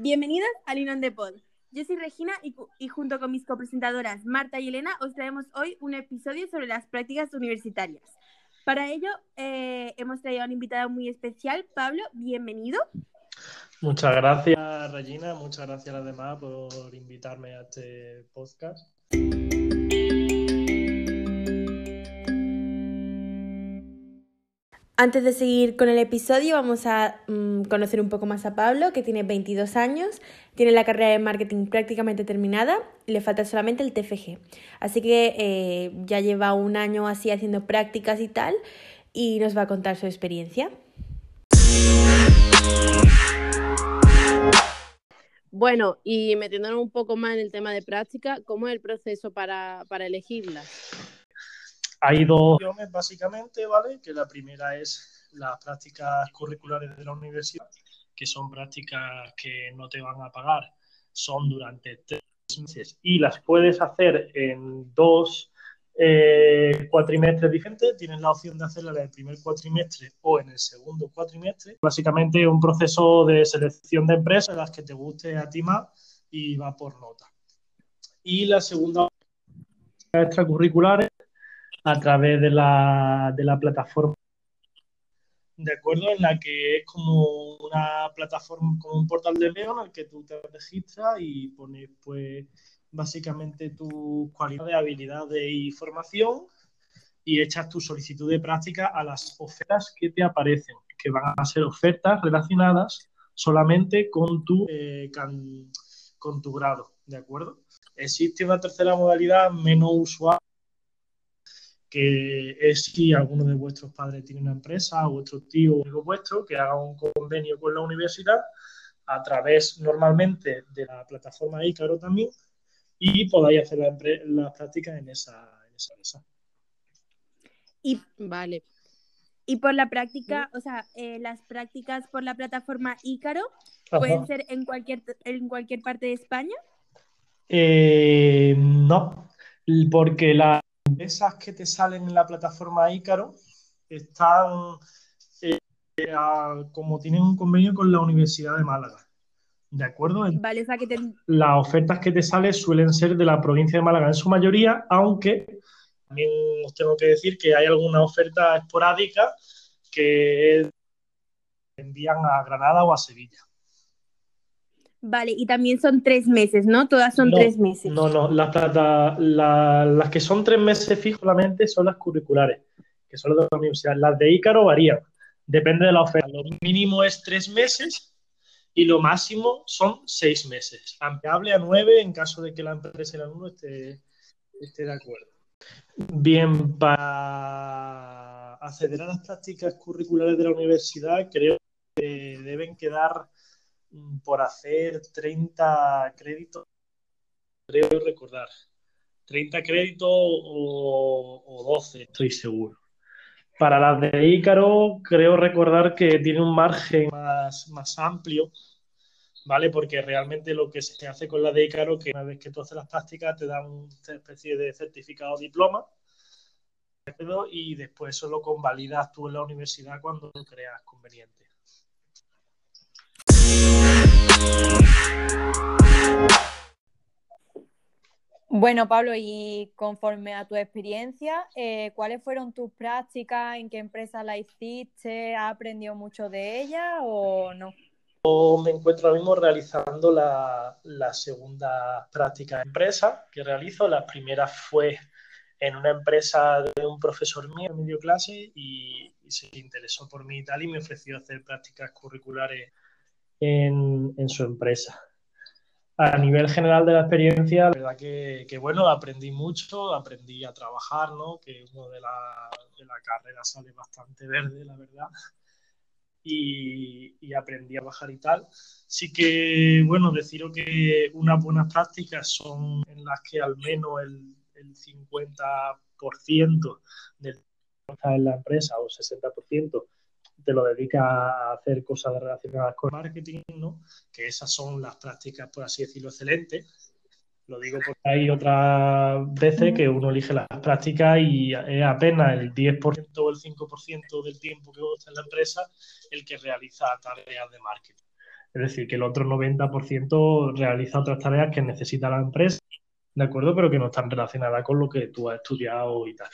Bienvenidos a Linon de Pod. Yo soy Regina y, junto con mis copresentadoras Marta y Elena os traemos hoy un episodio sobre las prácticas universitarias. Para ello eh, hemos traído a un invitado muy especial. Pablo, bienvenido. Muchas gracias Regina, muchas gracias además por invitarme a este podcast. Antes de seguir con el episodio, vamos a mm, conocer un poco más a Pablo, que tiene 22 años, tiene la carrera de marketing prácticamente terminada, le falta solamente el TFG. Así que eh, ya lleva un año así haciendo prácticas y tal, y nos va a contar su experiencia. Bueno, y metiéndonos un poco más en el tema de práctica, ¿cómo es el proceso para, para elegirlas? Hay dos opciones básicamente, ¿vale? Que la primera es las prácticas curriculares de la universidad, que son prácticas que no te van a pagar, son durante tres meses y las puedes hacer en dos eh, cuatrimestres diferentes. Tienes la opción de hacerla en el primer cuatrimestre o en el segundo cuatrimestre. Básicamente un proceso de selección de empresas, las que te guste a ti más y va por nota. Y la segunda extracurriculares a través de la, de la plataforma de acuerdo en la que es como una plataforma, como un portal de empleo en el que tú te registras y pones pues básicamente tus cualidades, habilidades y formación y echas tu solicitud de práctica a las ofertas que te aparecen, que van a ser ofertas relacionadas solamente con tu, eh, con tu grado, ¿de acuerdo? Existe una tercera modalidad menos usual que es si alguno de vuestros padres tiene una empresa o vuestro tío o algo vuestro que haga un convenio con la universidad a través normalmente de la plataforma Icaro también y podáis hacer las prácticas en esa, en esa mesa. Y vale. Y por la práctica, o sea, eh, las prácticas por la plataforma Ícaro pueden ser en cualquier, en cualquier parte de España. Eh, no, porque la, esas que te salen en la plataforma Ícaro están eh, como tienen un convenio con la Universidad de Málaga. ¿De acuerdo? Vale, que Las ofertas que te salen suelen ser de la provincia de Málaga en su mayoría, aunque también os tengo que decir que hay alguna oferta esporádica que envían a Granada o a Sevilla. Vale, y también son tres meses, ¿no? Todas son tres meses. No, no, las, plata, las que son tres meses fijamente son las curriculares, que son las de la universidad. Las de Ícaro varían, depende de la oferta. Lo mínimo es tres meses y lo máximo son seis meses. Ampliable a nueve en caso de que la empresa en uno esté, esté de acuerdo. Bien, para acceder a las prácticas curriculares de la universidad, creo que deben quedar por hacer 30 créditos, creo recordar. 30 créditos o, 12, estoy seguro. Para las de Ícaro, creo recordar que tiene un margen más, más amplio, ¿vale? Porque realmente lo que se hace con la de Ícaro, que una vez que tú haces las prácticas, te dan una especie de certificado o diploma, y después eso lo convalidas tú en la universidad cuando lo creas conveniente. Bueno, Pablo, y conforme a tu experiencia, eh, ¿cuáles fueron tus prácticas? ¿En qué empresa la hiciste? ¿Has aprendido mucho de ella o no? Yo me encuentro ahora mismo realizando la, segunda práctica de empresa que realizo. La primera fue en una empresa de un profesor mío medio clase y, se interesó por mí y tal y me ofreció hacer prácticas curriculares en, su empresa. A nivel general de la experiencia, la verdad que, bueno, aprendí mucho, aprendí a trabajar, ¿no? Que uno de la, de la carrera sale bastante verde, la verdad. Y, aprendí a bajar y tal. Sí que, bueno, deciros que unas buenas prácticas son en las que al menos el, el 50% del en la empresa o 60% te lo dedicas a hacer cosas relacionadas con marketing, ¿no? Que esas son las prácticas, por así decirlo, excelentes. Lo digo porque hay otras veces que uno elige las prácticas y es apenas el 10% o el 5% del tiempo que está en la empresa el que realiza tareas de marketing. Es decir, que el otro 90% realiza otras tareas que necesita la empresa, ¿de acuerdo? Pero que no están relacionadas con lo que tú has estudiado y tal.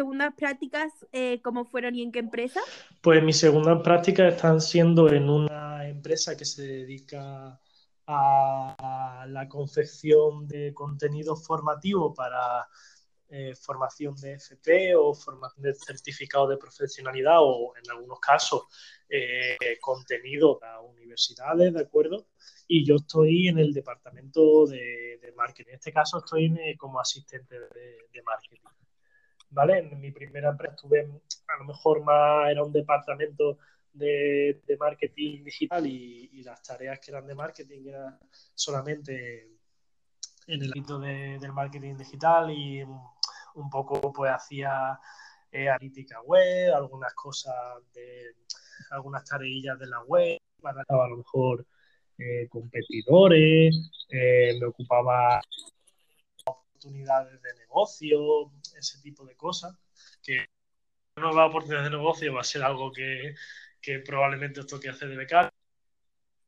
¿Segundas prácticas eh, cómo fueron y en qué empresa? Pues mis segundas prácticas están siendo en una empresa que se dedica a la confección de contenido formativo para eh, formación de FP o formación de certificado de profesionalidad o en algunos casos eh, contenido para universidades, ¿de acuerdo? Y yo estoy en el departamento de, marketing. En este caso estoy eh, como asistente de, marketing. ¿Vale? En mi primera empresa estuve, a lo mejor más era un departamento de, marketing digital y, las tareas que eran de marketing eran solamente en el ámbito del marketing digital y un poco pues hacía eh, analítica web, algunas cosas de algunas tareillas de la web, para a lo mejor eh, competidores, eh, me ocupaba oportunidades de negocio, ese tipo de cosas, que nueva oportunidad de negocio va a ser algo que, que probablemente os toque hacer de becario.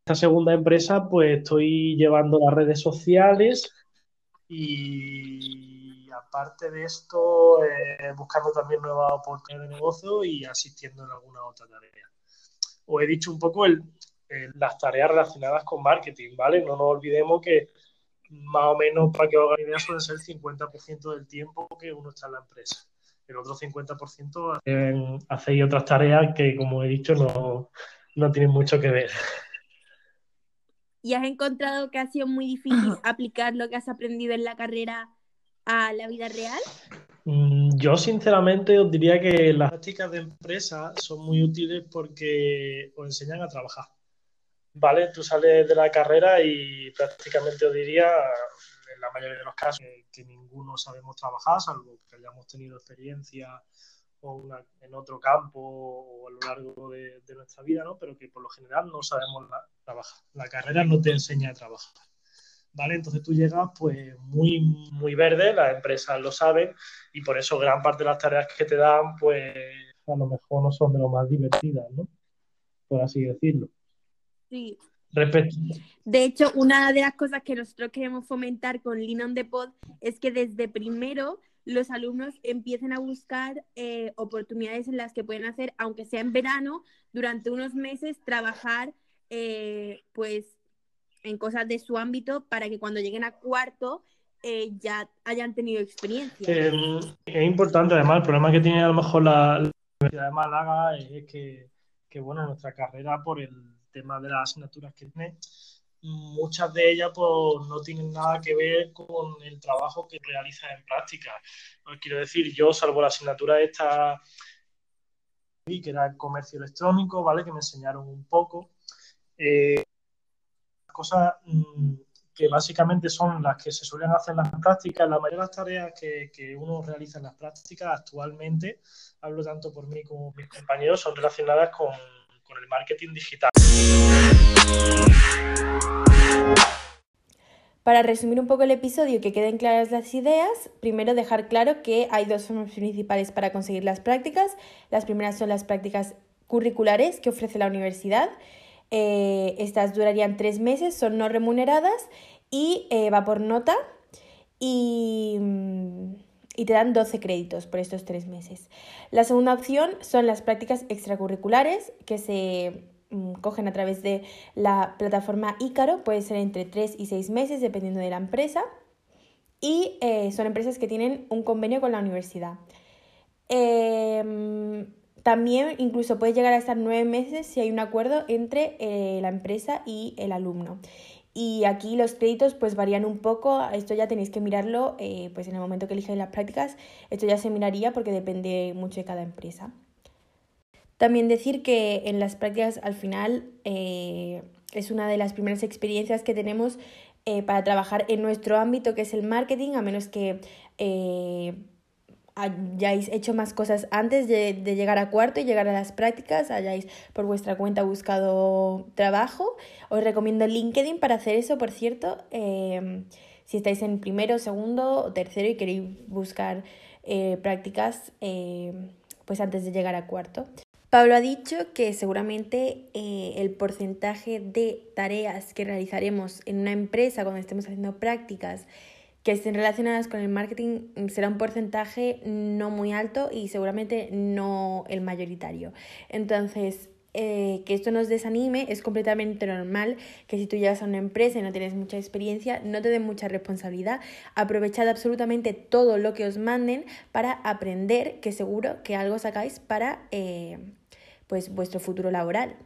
Esta segunda empresa, pues estoy llevando las redes sociales y aparte de esto, eh, buscando también nuevas oportunidades de negocio y asistiendo en alguna otra tarea. Os he dicho un poco el, las tareas relacionadas con marketing, ¿vale? No nos olvidemos que más o menos, para que os hagan idea, suele ser el 50% del tiempo que uno está en la empresa. El otro 50% eh, hacéis otras tareas que, como he dicho, no, no tienen mucho que ver. ¿Y has encontrado que ha sido muy difícil aplicar lo que has aprendido en la carrera a la vida real? Mm, yo sinceramente os diría que las prácticas de empresa son muy útiles porque os enseñan a trabajar. ¿Vale? Tú sales de la carrera y prácticamente os diría, en la mayoría de los casos, que, ninguno sabemos trabajar, salvo que hayamos tenido experiencia o en otro campo o a lo largo de, nuestra vida, ¿no? Pero que por lo general no sabemos trabajar. La carrera no te enseña a trabajar. ¿vale? Entonces tú llegas pues muy, muy verde, las empresas lo saben y por eso gran parte de las tareas que te dan pues a lo mejor no son de lo más divertidas, ¿no? Por así decirlo. Sí. De hecho, una de las cosas que nosotros queremos fomentar con Lean on the Pod es que desde primero los alumnos empiecen a buscar eh, oportunidades en las que pueden hacer, aunque sea en verano, durante unos meses, trabajar eh, pues en cosas de su ámbito para que cuando lleguen a cuarto eh, ya hayan tenido experiencia. Em, es importante, además, el problema que tiene a lo mejor la, Universidad de Málaga es que, que, bueno, nuestra carrera, por el tema de las asignaturas que tiene, muchas de ellas pues, no tienen nada que ver con el trabajo que realizas en práctica. Pues, quiero decir, yo, salvo la asignatura esta que era el comercio electrónico, ¿vale? Que me enseñaron un poco. Eh, cosas mm, que básicamente son las que se suelen hacer en las prácticas, la mayoría de las tareas que, uno realiza en las prácticas actualmente, hablo tanto por mí como mis compañeros, son relacionadas con, el marketing digital. Para resumir un poco el episodio y que queden claras las ideas, primero dejar claro que hay dos formas principales para conseguir las prácticas. Las primeras son las prácticas curriculares que ofrece la universidad eh, estas durarían tres meses, son no remuneradas y eh, va por nota y, mm, te dan 12 créditos por estos tres meses. La segunda opción son las prácticas extracurriculares que se cogen a través de la plataforma Ícaro, puede ser entre 3 y 6 meses dependiendo de la empresa y eh, son empresas que tienen un convenio con la universidad. Em, también incluso puede llegar a estar nueve meses si hay un acuerdo entre eh, la empresa y el alumno. Y aquí los créditos pues varían un poco, esto ya tenéis que mirarlo eh, pues en el momento que elijáis las prácticas, esto ya se miraría porque depende mucho de cada empresa. También decir que en las prácticas al final eh, es una de las primeras experiencias que tenemos para trabajar en nuestro ámbito que es el marketing, a menos que hayáis hecho más cosas antes de, llegar a cuarto y llegar a las prácticas, hayáis por vuestra cuenta buscado trabajo. Os recomiendo LinkedIn para hacer eso, por cierto. Em, si estáis en primero, segundo o tercero y queréis buscar eh, prácticas, em, pues antes de llegar a cuarto. Pablo ha dicho que seguramente eh, el porcentaje de tareas que realizaremos en una empresa cuando estemos haciendo prácticas que estén relacionadas con el marketing será un porcentaje no muy alto y seguramente no el mayoritario. Entonces, eh, que esto nos desanime es completamente normal que si tú llegas a una empresa y no tienes mucha experiencia, no te den mucha responsabilidad. Aprovechad absolutamente todo lo que os manden para aprender, que seguro que algo sacáis para eh, pues, vuestro futuro laboral.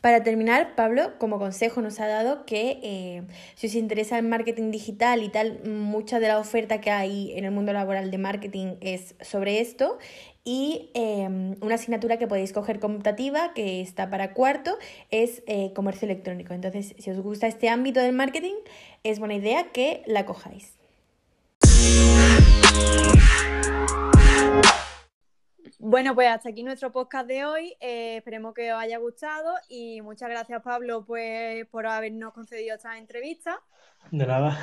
Para terminar, Pablo, como consejo, nos ha dado que eh, si os interesa el marketing digital y tal, mucha de la oferta que hay en el mundo laboral de marketing es sobre esto. Y em, una asignatura que podéis coger computativa, que está para cuarto, es eh, comercio electrónico. Entonces, si os gusta este ámbito del marketing, es buena idea que la cojáis. Bueno, pues hasta aquí nuestro podcast de hoy. Eh, esperemos que os haya gustado y muchas gracias, Pablo, pues, por habernos concedido esta entrevista. De nada.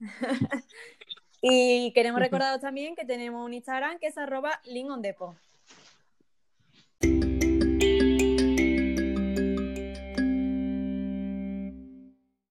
y queremos recordaros también que tenemos un Instagram que es arroba lingondepo.